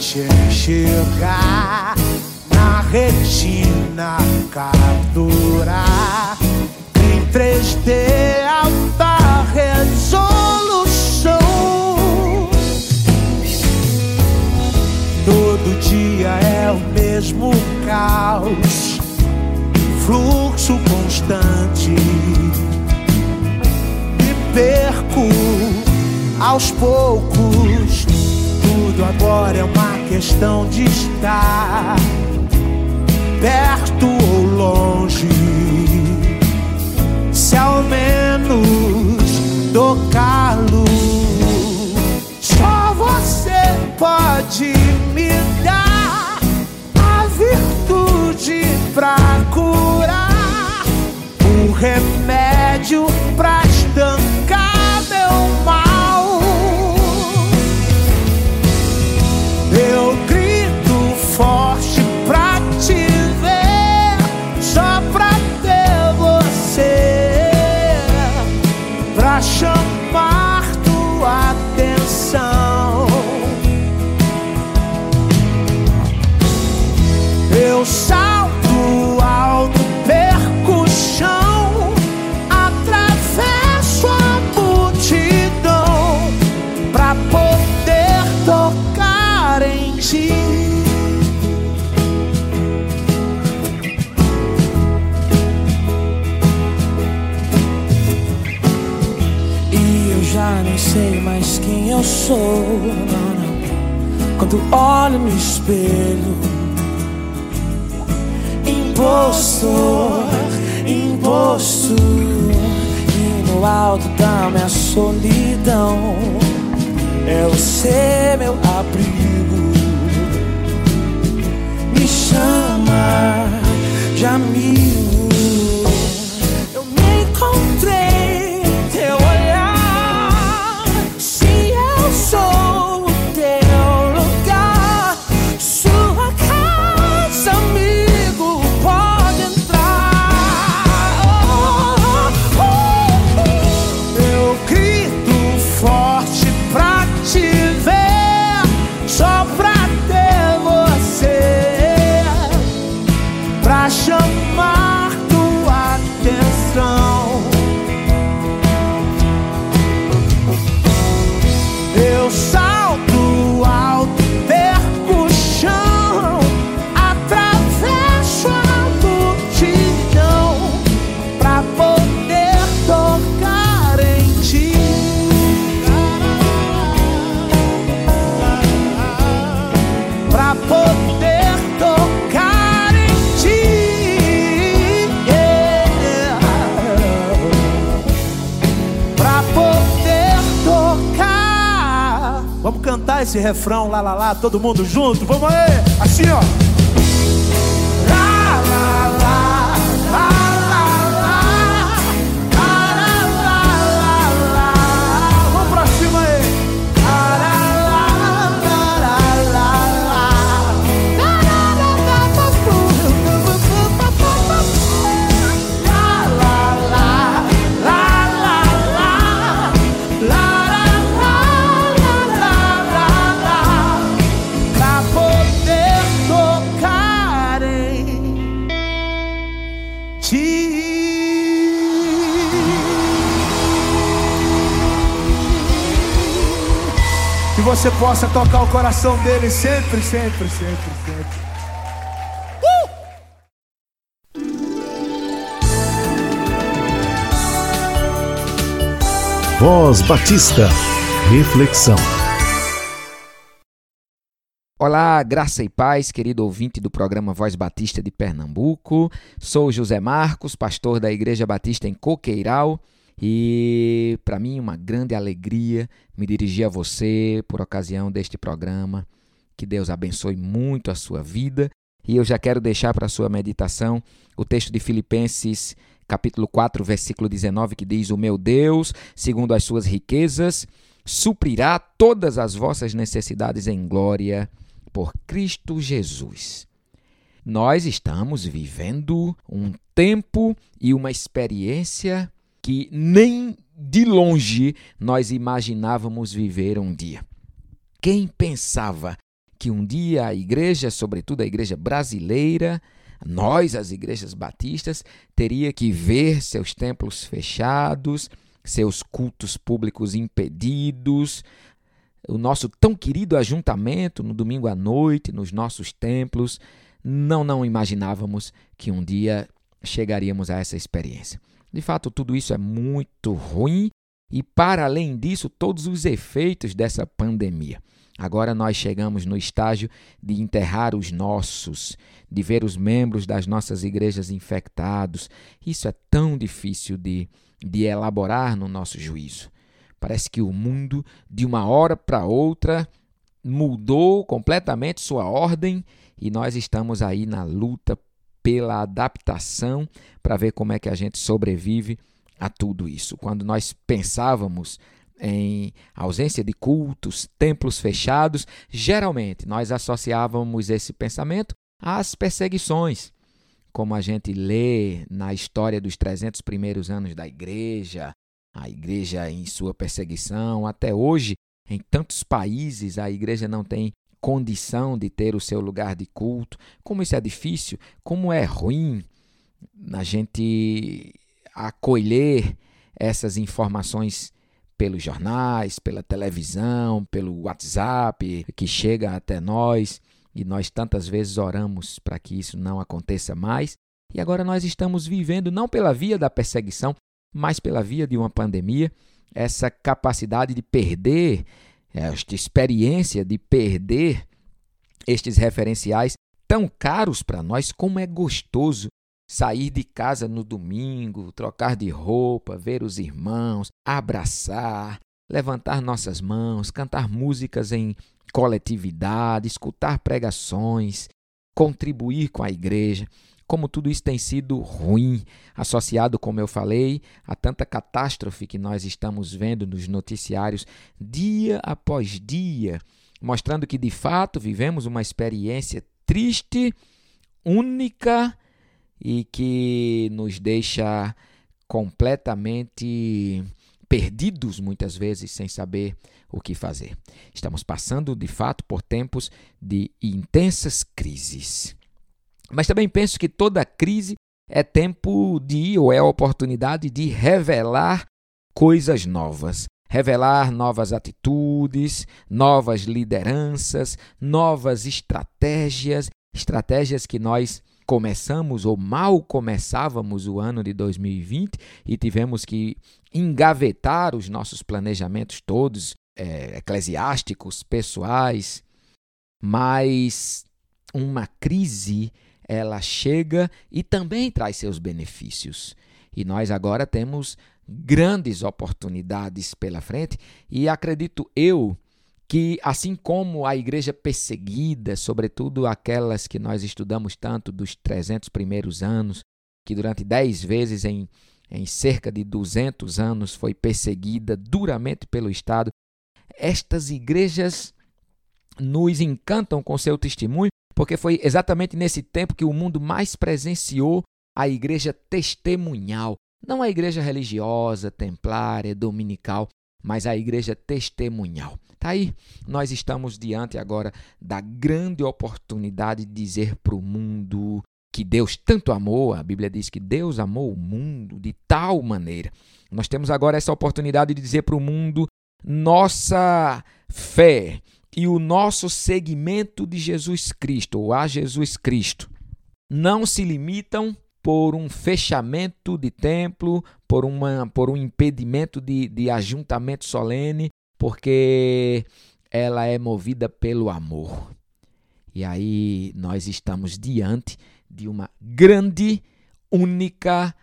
Te enxergar na retina capturar em 3D alta resolução. Todo dia é o mesmo caos, fluxo constante. Me perco aos poucos. Tudo agora é uma questão de estar perto ou longe. Se ao menos tocá-lo, só você pode me dar a virtude pra curar o remédio pra imposto. E no alto da minha solidão, é você meu abrigo. Me chama de amigo. Esse refrão lá, lá, lá, todo mundo junto? Vamos aí, assim ó. Você possa tocar o coração dele sempre, sempre, sempre, sempre. Voz Batista. Reflexão. Olá, graça e paz, querido ouvinte do programa Voz Batista de Pernambuco. Sou José Marcos, pastor da Igreja Batista em Coqueiral e para mim uma grande alegria me dirigir a você por ocasião deste programa. Que Deus abençoe muito a sua vida. E eu já quero deixar para a sua meditação o texto de Filipenses, capítulo 4, versículo 19, que diz: O meu Deus, segundo as suas riquezas, suprirá todas as vossas necessidades em glória por Cristo Jesus. Nós estamos vivendo um tempo e uma experiência que nem de longe nós imaginávamos viver um dia. Quem pensava que um dia a igreja, sobretudo a igreja brasileira, nós, as igrejas batistas, teria que ver seus templos fechados, seus cultos públicos impedidos, o nosso tão querido ajuntamento no domingo à noite, nos nossos templos. Não, não imaginávamos que um dia chegaríamos a essa experiência. De fato, tudo isso é muito ruim e, para além disso, todos os efeitos dessa pandemia. Agora nós chegamos no estágio de enterrar os nossos, de ver os membros das nossas igrejas infectados. Isso é tão difícil de, de elaborar no nosso juízo. Parece que o mundo, de uma hora para outra, mudou completamente sua ordem e nós estamos aí na luta pela adaptação para ver como é que a gente sobrevive a tudo isso. Quando nós pensávamos em ausência de cultos, templos fechados, geralmente nós associávamos esse pensamento às perseguições, como a gente lê na história dos 300 primeiros anos da igreja, a igreja em sua perseguição, até hoje, em tantos países, a igreja não tem condição de ter o seu lugar de culto, como isso é difícil, como é ruim a gente acolher essas informações pelos jornais, pela televisão, pelo WhatsApp que chega até nós e nós tantas vezes oramos para que isso não aconteça mais. E agora nós estamos vivendo não pela via da perseguição, mas pela via de uma pandemia, essa capacidade de perder esta experiência de perder estes referenciais tão caros para nós, como é gostoso sair de casa no domingo, trocar de roupa, ver os irmãos, abraçar, levantar nossas mãos, cantar músicas em coletividade, escutar pregações, contribuir com a igreja como tudo isso tem sido ruim, associado, como eu falei, a tanta catástrofe que nós estamos vendo nos noticiários dia após dia, mostrando que de fato vivemos uma experiência triste, única e que nos deixa completamente perdidos muitas vezes sem saber o que fazer. Estamos passando de fato por tempos de intensas crises. Mas também penso que toda crise é tempo de, ou é oportunidade de revelar coisas novas, revelar novas atitudes, novas lideranças, novas estratégias, estratégias que nós começamos ou mal começávamos o ano de 2020 e tivemos que engavetar os nossos planejamentos todos, é, eclesiásticos, pessoais, mas uma crise ela chega e também traz seus benefícios. E nós agora temos grandes oportunidades pela frente e acredito eu que, assim como a igreja perseguida, sobretudo aquelas que nós estudamos tanto dos 300 primeiros anos, que durante 10 vezes em, em cerca de 200 anos foi perseguida duramente pelo Estado, estas igrejas nos encantam com seu testemunho, porque foi exatamente nesse tempo que o mundo mais presenciou a igreja testemunhal, não a igreja religiosa, templária, dominical, mas a igreja testemunhal. Tá aí, nós estamos diante agora da grande oportunidade de dizer para o mundo que Deus tanto amou, a Bíblia diz que Deus amou o mundo de tal maneira. Nós temos agora essa oportunidade de dizer para o mundo nossa fé e o nosso seguimento de Jesus Cristo, ou a Jesus Cristo, não se limitam por um fechamento de templo, por, uma, por um impedimento de, de ajuntamento solene, porque ela é movida pelo amor. E aí nós estamos diante de uma grande, única,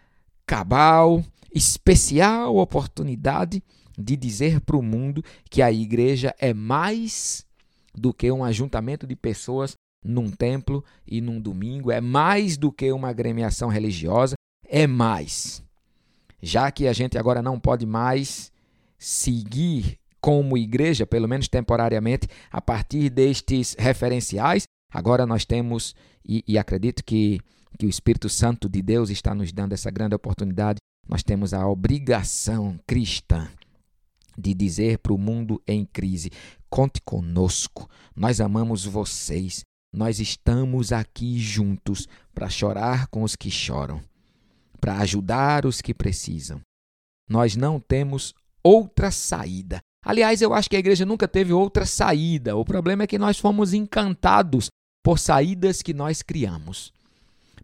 cabal, especial oportunidade de dizer para o mundo que a igreja é mais do que um ajuntamento de pessoas num templo e num domingo, é mais do que uma agremiação religiosa, é mais. Já que a gente agora não pode mais seguir como igreja, pelo menos temporariamente, a partir destes referenciais, agora nós temos, e, e acredito que, que o Espírito Santo de Deus está nos dando essa grande oportunidade, nós temos a obrigação cristã de dizer para o mundo em crise: conte conosco, nós amamos vocês, nós estamos aqui juntos para chorar com os que choram, para ajudar os que precisam. Nós não temos outra saída. Aliás, eu acho que a igreja nunca teve outra saída. O problema é que nós fomos encantados por saídas que nós criamos.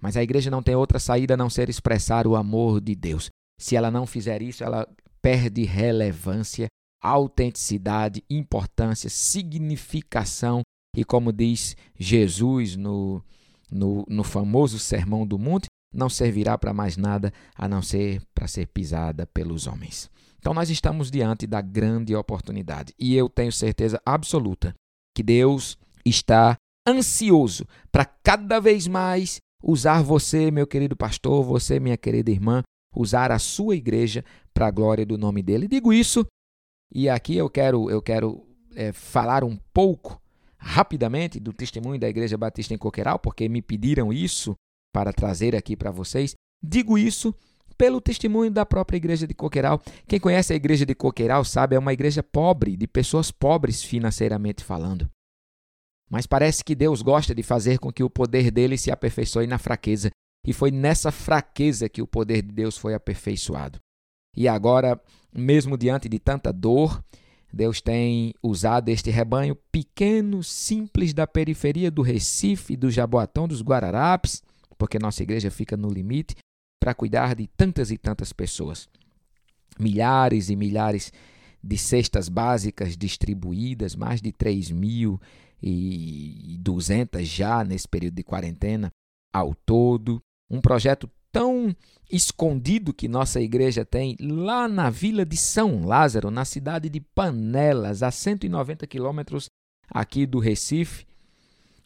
Mas a igreja não tem outra saída a não ser expressar o amor de Deus. Se ela não fizer isso, ela perde relevância, autenticidade, importância, significação e como diz Jesus no, no, no famoso Sermão do Monte, não servirá para mais nada a não ser para ser pisada pelos homens. Então nós estamos diante da grande oportunidade e eu tenho certeza absoluta que Deus está ansioso para cada vez mais usar você, meu querido pastor, você, minha querida irmã, usar a sua igreja para a glória do nome dele. Digo isso e aqui eu quero eu quero é, falar um pouco rapidamente do testemunho da Igreja Batista em Coqueiral, porque me pediram isso para trazer aqui para vocês. Digo isso pelo testemunho da própria Igreja de Coqueiral. Quem conhece a Igreja de Coqueiral sabe, é uma igreja pobre, de pessoas pobres financeiramente falando. Mas parece que Deus gosta de fazer com que o poder dele se aperfeiçoe na fraqueza. E foi nessa fraqueza que o poder de Deus foi aperfeiçoado. E agora, mesmo diante de tanta dor, Deus tem usado este rebanho pequeno, simples da periferia do Recife, do Jaboatão, dos Guararapes, porque nossa igreja fica no limite, para cuidar de tantas e tantas pessoas. Milhares e milhares de cestas básicas distribuídas, mais de 3.200 já nesse período de quarentena ao todo. Um projeto tão escondido que nossa igreja tem lá na vila de São Lázaro, na cidade de Panelas, a 190 quilômetros aqui do Recife,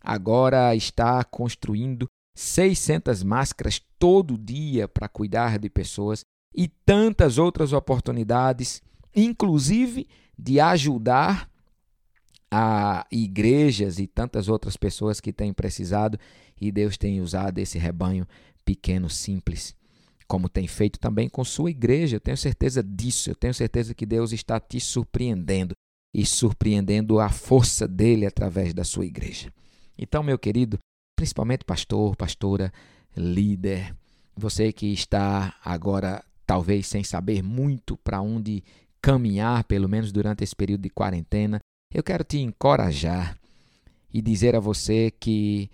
agora está construindo 600 máscaras todo dia para cuidar de pessoas e tantas outras oportunidades, inclusive de ajudar a igrejas e tantas outras pessoas que têm precisado e Deus tem usado esse rebanho pequeno, simples, como tem feito também com sua igreja. Eu tenho certeza disso. Eu tenho certeza que Deus está te surpreendendo e surpreendendo a força dele através da sua igreja. Então, meu querido, principalmente pastor, pastora, líder, você que está agora talvez sem saber muito para onde caminhar, pelo menos durante esse período de quarentena, eu quero te encorajar e dizer a você que,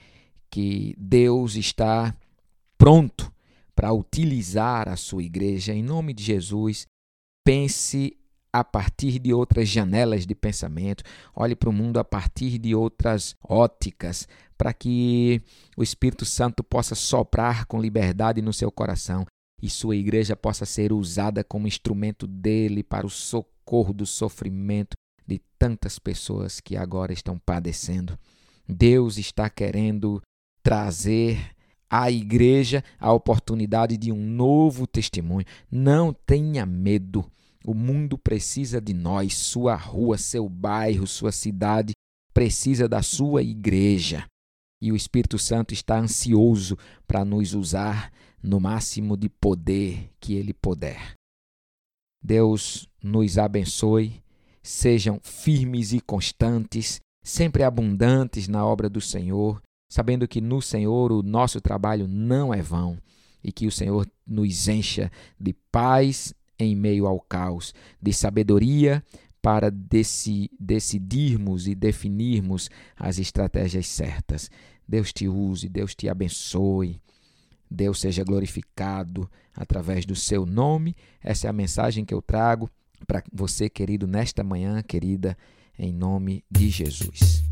que Deus está pronto para utilizar a sua igreja, em nome de Jesus, pense a partir de outras janelas de pensamento, olhe para o mundo a partir de outras óticas, para que o Espírito Santo possa soprar com liberdade no seu coração e sua igreja possa ser usada como instrumento dele para o socorro do sofrimento de tantas pessoas que agora estão padecendo. Deus está querendo trazer à igreja a oportunidade de um novo testemunho. Não tenha medo. O mundo precisa de nós, sua rua, seu bairro, sua cidade precisa da sua igreja. E o Espírito Santo está ansioso para nos usar no máximo de poder que ele puder. Deus nos abençoe, sejam firmes e constantes, sempre abundantes na obra do Senhor, sabendo que no Senhor o nosso trabalho não é vão e que o Senhor nos encha de paz em meio ao caos, de sabedoria para deci decidirmos e definirmos as estratégias certas. Deus te use, Deus te abençoe. Deus seja glorificado através do seu nome. Essa é a mensagem que eu trago para você, querido, nesta manhã, querida, em nome de Jesus.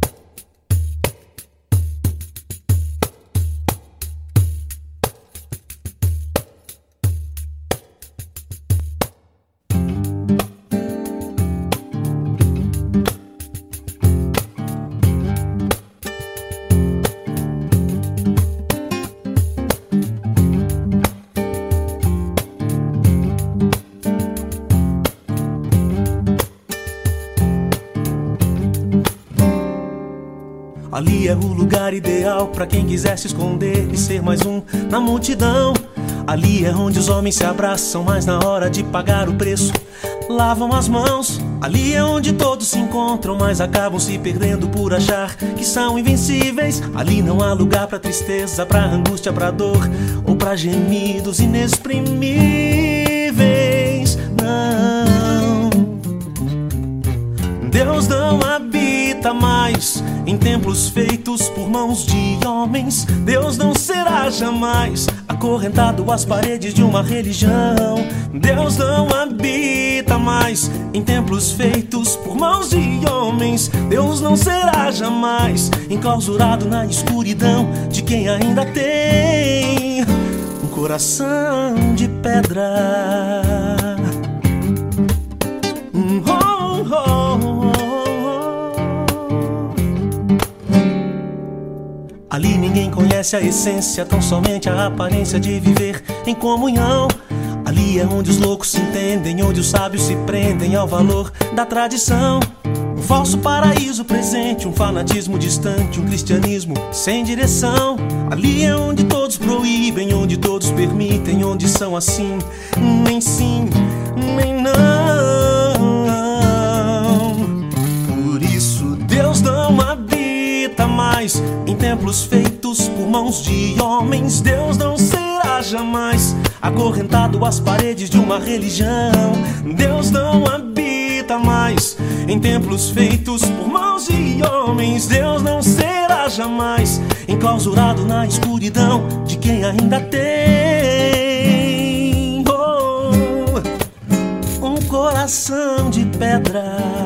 Para quem quiser se esconder e ser mais um na multidão. Ali é onde os homens se abraçam, mas na hora de pagar o preço, lavam as mãos. Ali é onde todos se encontram, mas acabam se perdendo por achar que são invencíveis. Ali não há lugar para tristeza, para angústia, para dor ou para gemidos inexprimíveis. Não, Deus não habita mais em templos feitos por mãos de homens. Deus não será jamais acorrentado às paredes de uma religião. Deus não habita mais em templos feitos por mãos de homens. Deus não será jamais enclausurado na escuridão de quem ainda tem um coração de pedra. Ali ninguém conhece a essência, tão somente a aparência de viver em comunhão. Ali é onde os loucos se entendem, onde os sábios se prendem ao valor da tradição. Um falso paraíso presente, um fanatismo distante, um cristianismo sem direção. Ali é onde todos proíbem, onde todos permitem, onde são assim, nem sim, nem não. Por isso Deus não habita mais templos feitos por mãos de homens. Deus não será jamais acorrentado às paredes de uma religião. Deus não habita mais em templos feitos por mãos de homens. Deus não será jamais enclausurado na escuridão de quem ainda tem oh, um coração de pedra.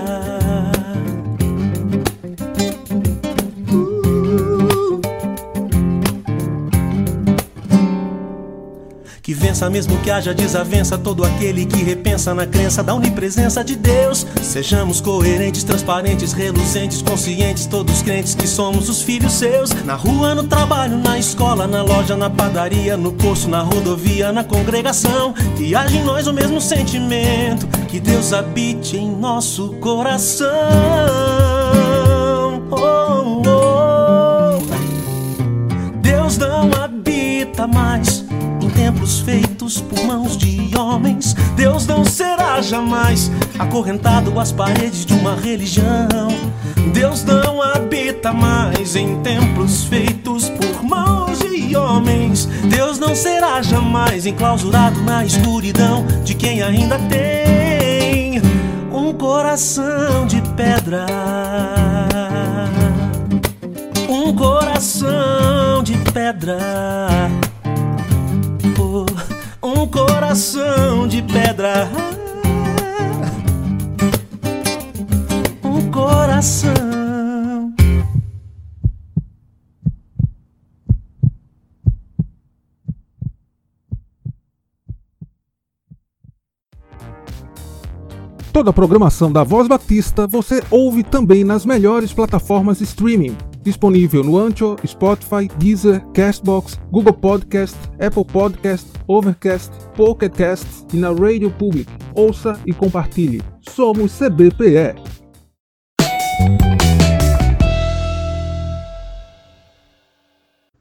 Que vença mesmo que haja desavença todo aquele que repensa na crença da onipresença de Deus. Sejamos coerentes, transparentes, reluzentes, conscientes, todos crentes que somos os filhos seus. Na rua, no trabalho, na escola, na loja, na padaria, no poço, na rodovia, na congregação. Que haja em nós o mesmo sentimento, que Deus habite em nosso coração. Oh, oh. Deus não habita mais templos feitos por mãos de homens. Deus não será jamais acorrentado às paredes de uma religião. Deus não habita mais em templos feitos por mãos de homens. Deus não será jamais enclausurado na escuridão de quem ainda tem um coração de pedra. Um coração de pedra coração de pedra. Um coração. Toda a programação da Voz Batista você ouve também nas melhores plataformas de streaming. Disponível no Ancho, Spotify, Deezer, Castbox, Google Podcast, Apple Podcast, Overcast, Pocket Cast e na Radio Public. Ouça e compartilhe. Somos CBPE.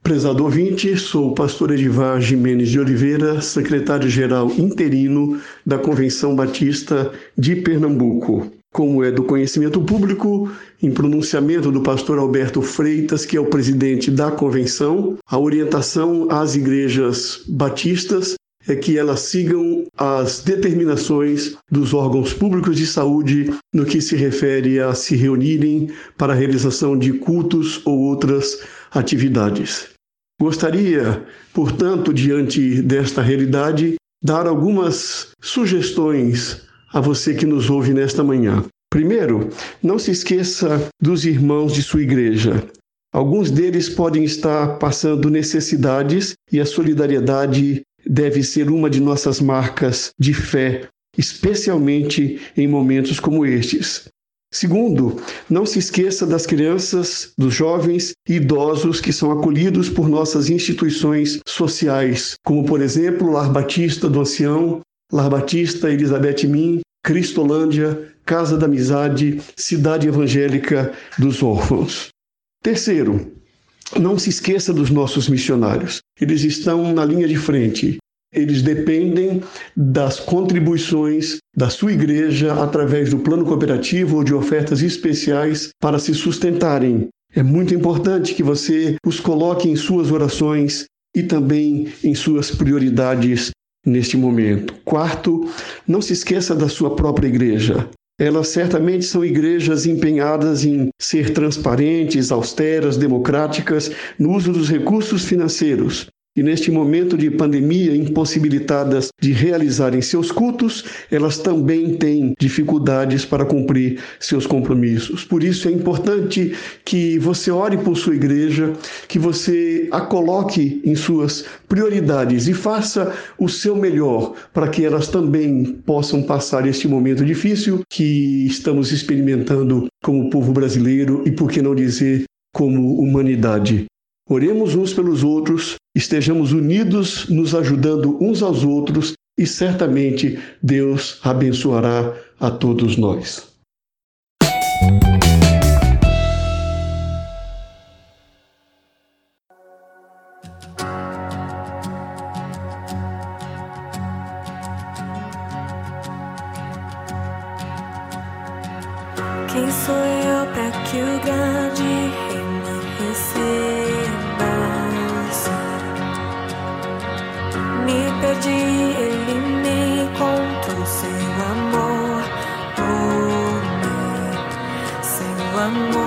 Prezado ouvinte, sou o pastor Edivar Jimenez de Oliveira, secretário-geral interino da Convenção Batista de Pernambuco. Como é do conhecimento público, em pronunciamento do pastor Alberto Freitas, que é o presidente da convenção, a orientação às igrejas batistas é que elas sigam as determinações dos órgãos públicos de saúde no que se refere a se reunirem para a realização de cultos ou outras atividades. Gostaria, portanto, diante desta realidade, dar algumas sugestões a você que nos ouve nesta manhã. Primeiro, não se esqueça dos irmãos de sua igreja. Alguns deles podem estar passando necessidades e a solidariedade deve ser uma de nossas marcas de fé, especialmente em momentos como estes. Segundo, não se esqueça das crianças, dos jovens e idosos que são acolhidos por nossas instituições sociais, como por exemplo Lar Batista do Ancião, Lar Batista Elizabeth Min, Cristolândia, Casa da Amizade, Cidade Evangélica dos Órfãos. Terceiro, não se esqueça dos nossos missionários. Eles estão na linha de frente, eles dependem das contribuições da sua igreja através do plano cooperativo ou de ofertas especiais para se sustentarem. É muito importante que você os coloque em suas orações e também em suas prioridades neste momento. Quarto, não se esqueça da sua própria igreja. Elas certamente são igrejas empenhadas em ser transparentes, austeras, democráticas no uso dos recursos financeiros e neste momento de pandemia, impossibilitadas de realizarem seus cultos, elas também têm dificuldades para cumprir seus compromissos. Por isso é importante que você ore por sua igreja, que você a coloque em suas prioridades e faça o seu melhor para que elas também possam passar este momento difícil que estamos experimentando como povo brasileiro e, por que não dizer, como humanidade. Oremos uns pelos outros, estejamos unidos, nos ajudando uns aos outros e certamente Deus abençoará a todos nós. Amor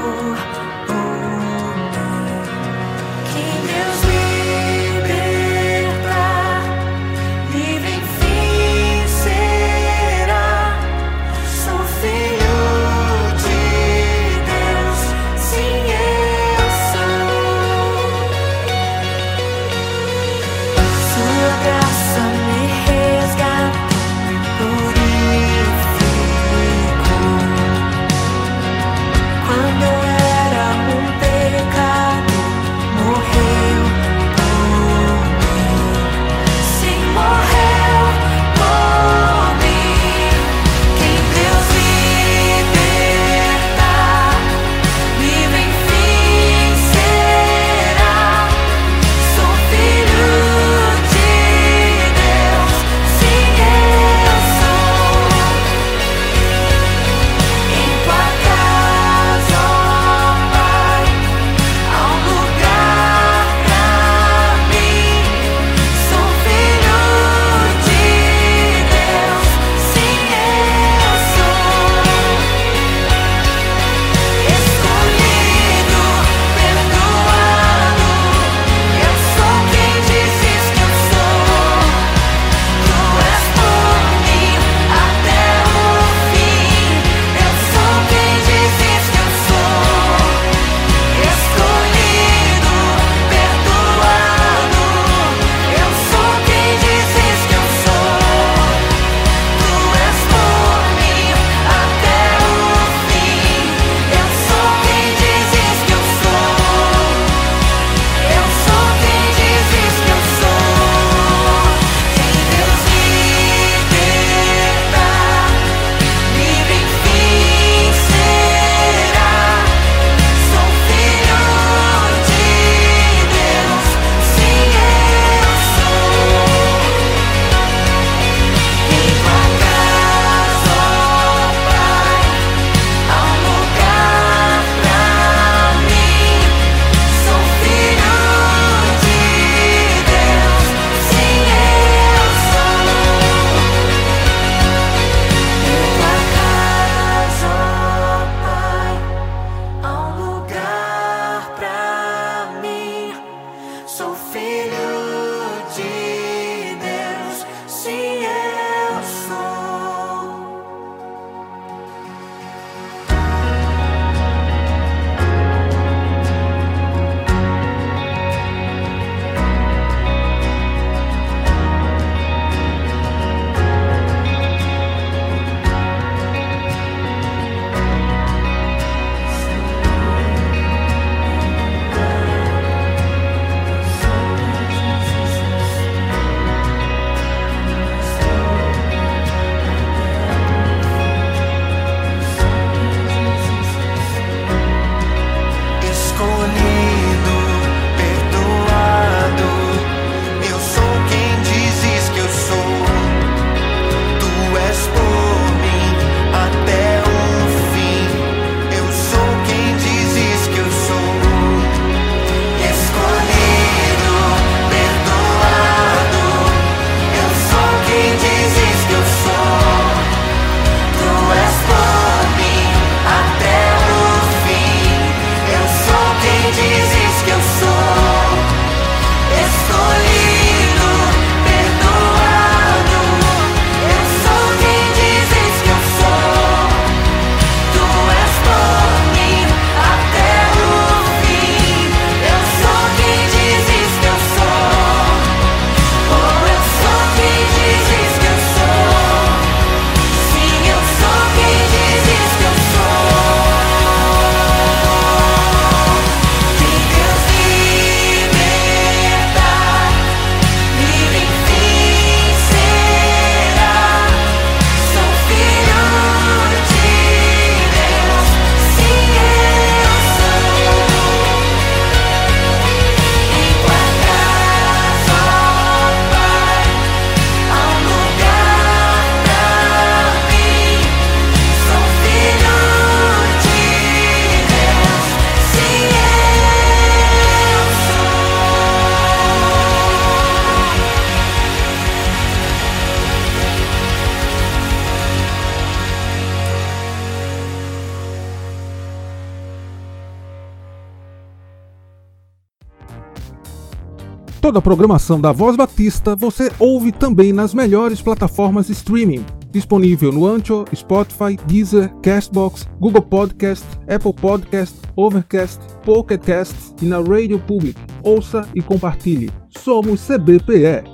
Toda a programação da Voz Batista você ouve também nas melhores plataformas de streaming. Disponível no Ancho, Spotify, Deezer, Castbox, Google Podcast, Apple Podcast, Overcast, Pocket Cast e na Radio Public. Ouça e compartilhe. Somos CBPE.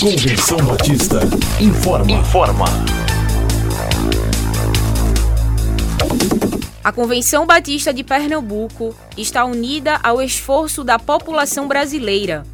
Convenção Batista informa. Informa. A Convenção Batista de Pernambuco está unida ao esforço da população brasileira.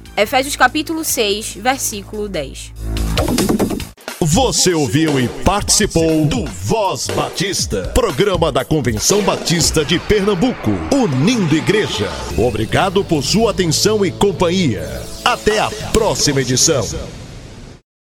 Efésios capítulo 6, versículo 10. Você ouviu e participou do Voz Batista, programa da Convenção Batista de Pernambuco, unindo igreja. Obrigado por sua atenção e companhia. Até a próxima edição.